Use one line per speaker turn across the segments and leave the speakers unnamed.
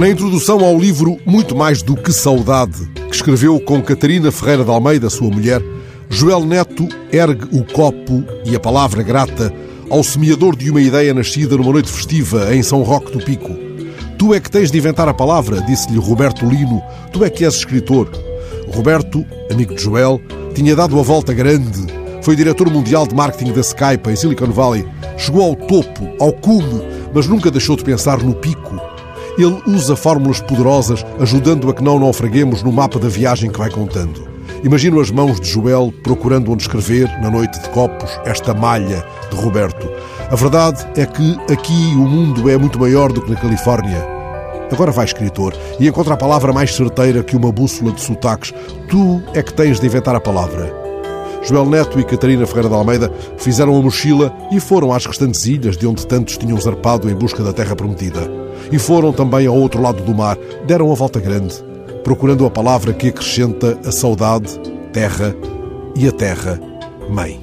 Na introdução ao livro Muito Mais do que Saudade, que escreveu com Catarina Ferreira de Almeida, sua mulher, Joel Neto ergue o copo e a palavra grata ao semeador de uma ideia nascida numa noite festiva em São Roque do Pico. Tu é que tens de inventar a palavra, disse-lhe Roberto Lino. Tu é que és escritor. Roberto, amigo de Joel, tinha dado a volta grande. Foi diretor mundial de marketing da Skype em Silicon Valley. Chegou ao topo, ao cume, mas nunca deixou de pensar no pico. Ele usa fórmulas poderosas, ajudando a que não naufraguemos no mapa da viagem que vai contando. Imagino as mãos de Joel procurando onde escrever, na noite de copos, esta malha de Roberto. A verdade é que aqui o mundo é muito maior do que na Califórnia. Agora vai, escritor, e encontra a palavra mais certeira que uma bússola de sotaques. Tu é que tens de inventar a palavra. Joel Neto e Catarina Ferreira de Almeida fizeram a mochila e foram às restantes ilhas de onde tantos tinham zarpado em busca da terra prometida. E foram também ao outro lado do mar, deram a volta grande, procurando a palavra que acrescenta a saudade, terra e a terra, mãe.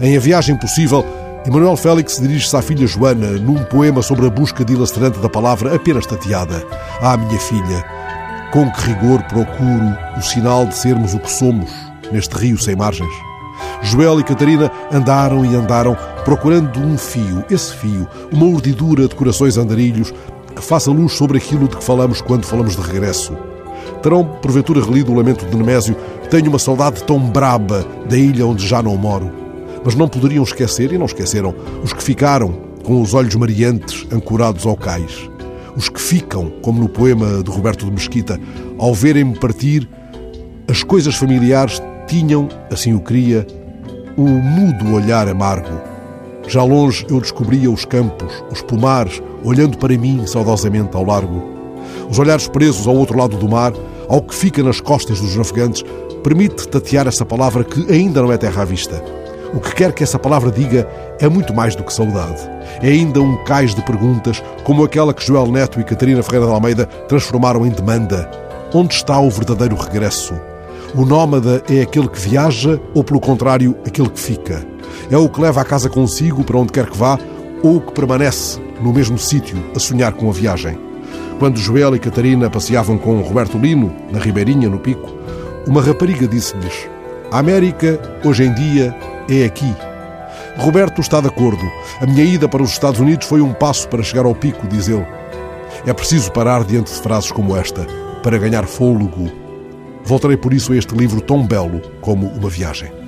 Em A Viagem Possível, Emanuel Félix dirige-se à filha Joana num poema sobre a busca dilacerante da palavra apenas tateada. Ah, minha filha, com que rigor procuro o sinal de sermos o que somos neste rio sem margens. Joel e Catarina andaram e andaram procurando um fio, esse fio, uma urdidura de corações andarilhos que faça luz sobre aquilo de que falamos quando falamos de regresso. Terão, porventura, relido o lamento de Nemésio Tenho uma saudade tão braba da ilha onde já não moro. Mas não poderiam esquecer, e não esqueceram, os que ficaram com os olhos mariantes ancorados ao cais. Os que ficam, como no poema de Roberto de Mesquita, ao verem-me partir, as coisas familiares tinham, assim o queria, um mudo olhar amargo. Já longe eu descobria os campos, os pomares, olhando para mim saudosamente ao largo. Os olhares presos ao outro lado do mar, ao que fica nas costas dos navegantes, permite tatear essa palavra que ainda não é terra à vista. O que quer que essa palavra diga é muito mais do que saudade. É ainda um cais de perguntas, como aquela que Joel Neto e Catarina Ferreira de Almeida transformaram em demanda. Onde está o verdadeiro regresso? O nómada é aquele que viaja ou, pelo contrário, aquele que fica? É o que leva a casa consigo para onde quer que vá ou que permanece no mesmo sítio a sonhar com a viagem? Quando Joel e Catarina passeavam com Roberto Lino, na Ribeirinha, no Pico, uma rapariga disse-lhes: A América, hoje em dia, é aqui. Roberto está de acordo. A minha ida para os Estados Unidos foi um passo para chegar ao pico, diz ele. É preciso parar diante de frases como esta para ganhar fôlego Voltarei por isso a este livro tão belo como uma viagem.